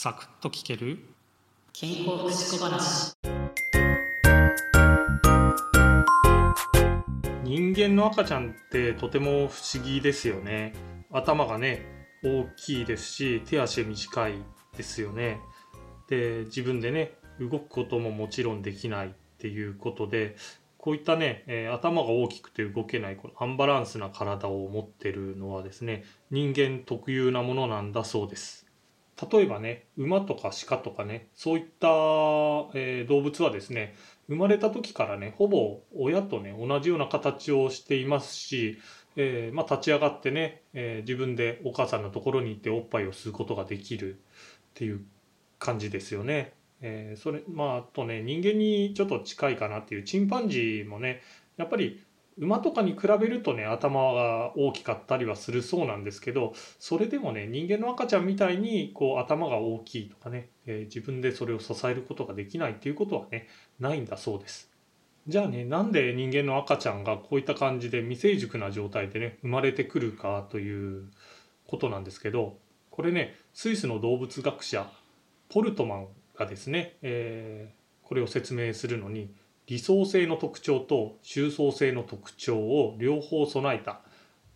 サクッと聞ける？健康福祉小話。人間の赤ちゃんってとても不思議ですよね。頭がね大きいですし手足短いですよね。で自分でね動くことももちろんできないっていうことでこういったね、えー頭が大きくて動けないこのアンバランスな体を持ってるのはですね人間特有なものなんだそうです例えばね馬とか鹿とかねそういった、えー動物はですね生まれた時からねほぼ親とね同じような形をしていますし、えーまあ、立ち上がってね、えー自分でお母さんのところに行っておっぱいを吸うことができるっていう感じですよね。えそれまああとね人間にちょっと近いかなっていうチンパンジーもねやっぱり馬とかに比べるとね頭が大きかったりはするそうなんですけどそれでもね人間の赤ちゃんみたいにこう頭が大きいとかね、えー自分でそれを支えることができないっていうことはねないんだそうです。じゃあねなんで人間の赤ちゃんがこういった感じで未成熟な状態でね生まれてくるかということなんですけどこれねスイスの動物学者ポルトマンがですね、えーこれを説明するのに理想性の特徴と収層性の特徴を両方備えた。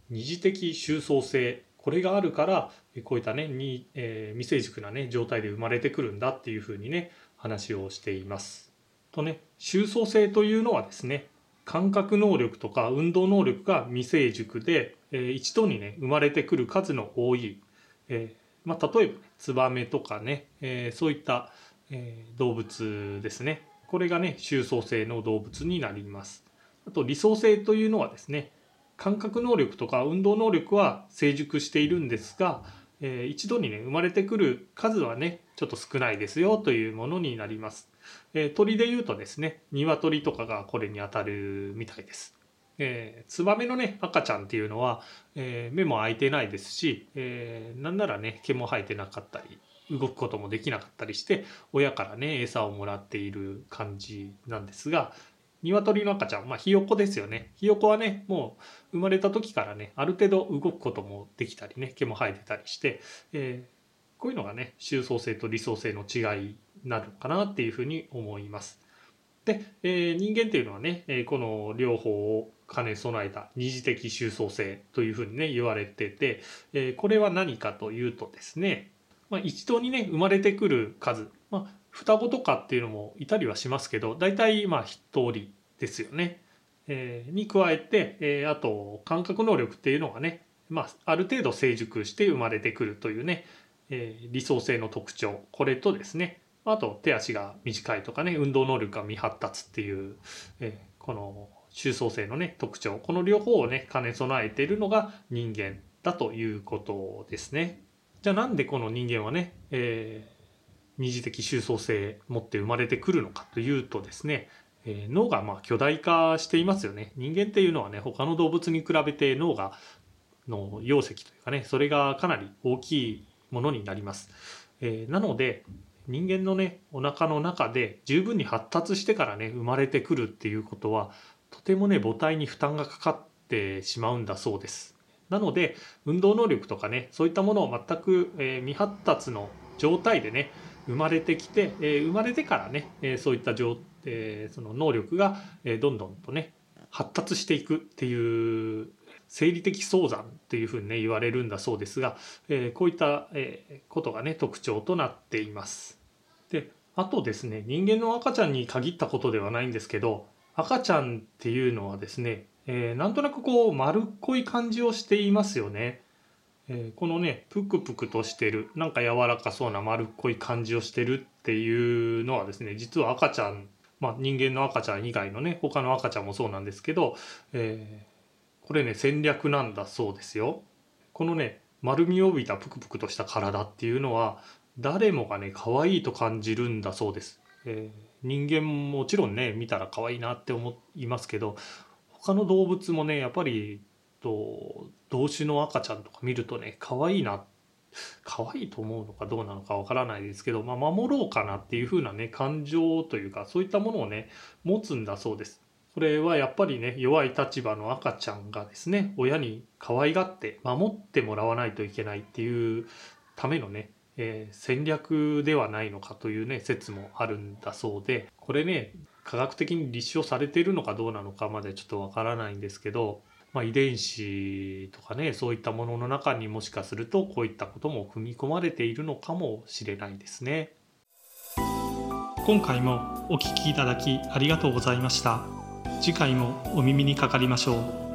二次的収層性これがあるからこういったねに、えー未成熟なね状態で生まれてくるんだっていうふうにね話をしています。とね収層性というのはですね感覚能力とか運動能力が未成熟で、えー一度にね生まれてくる数の多い、えーまあ、例えば、ね、ツバメとかね、えそういった、え動物ですね。これがね収層性の動物になります。あと理想性というのはですね感覚能力とか運動能力は成熟しているんですが、えー一度にね生まれてくる数はねちょっと少ないですよというものになります、えー鳥で言うとですね鶏とかがこれに当たるみたいです。えーツバメのね赤ちゃんっていうのは、えー目も開いてないですし、えーなんならね毛も生えてなかったり動くこともできなかったりして親からね餌をもらっている感じなんですが鶏の赤ちゃんまあひよこですよねひよこはねもう生まれた時からねある程度動くこともできたりね毛も生えてたりして、えーこういうのがね収層性と理想性の違いになるかなっていうふうに思います。で、えー人間っていうのはね、えーこの両方を兼ね備えた二次的収層性というふうにね言われてて、えーこれは何かというとですね、まあ、一度にね生まれてくる数、まあ、双子とかっていうのもいたりはしますけど大体まあ一人ですよね。えーに加えて、えーあと感覚能力っていうのがね、まあ、ある程度成熟して生まれてくるというね、えー理想性の特徴これとですねあと手足が短いとかね運動能力が未発達っていう、えーこの収層性のね特徴この両方をね兼ね備えているのが人間だということですね。じゃあなんでこの人間はね、えー二次的収層性持って生まれてくるのかというとですね、えー脳がまあ巨大化していますよね。人間っていうのはね他の動物に比べて脳がの容積というかねそれがかなり大きいものになります。えーなので人間のねお腹の中で十分に発達してからね生まれてくるっていうことはとてもね母体に負担がかかってしまうんだそうです。なので運動能力とかねそういったものを全く、え未発達の状態でね生まれてきて、え生まれてからね、えそういった状、えその能力が、えどんどんとね発達していくっていう生理的早産っていうふうにね言われるんだそうですが、えこういった、えことがね特徴となっています。であとですね人間の赤ちゃんに限ったことではないんですけど赤ちゃんっていうのはですね、えーなんとなくこう丸っこい感じをしていますよね。えーこのねプクプクとしてるなんか柔らかそうな丸っこい感じをしてるっていうのはですね実は赤ちゃん、まあ、人間の赤ちゃん以外のね他の赤ちゃんもそうなんですけど、えーこれね戦略なんだそうですよ。このね丸みを帯びたプクプクとした体っていうのは誰もがね可愛いと感じるんだそうです。えー人間ももちろんね見たら可愛いなって思いますけど他の動物もねやっぱりと同種の赤ちゃんとか見るとね可愛いな可愛いと思うのかどうなのかわからないですけど、まあ、守ろうかなっていう風なね感情というかそういったものをね持つんだそうです。これはやっぱりね弱い立場の赤ちゃんがですね親に可愛がって守ってもらわないといけないっていうためのねえー戦略ではないのかというね説もあるんだそうでこれね科学的に立証されているのかどうなのかまでちょっとわからないんですけど、まあ、遺伝子とかねそういったものの中にもしかするとこういったことも踏み込まれているのかもしれないですね。今回もお聞きいただきありがとうございました。次回もお耳にかかりましょう。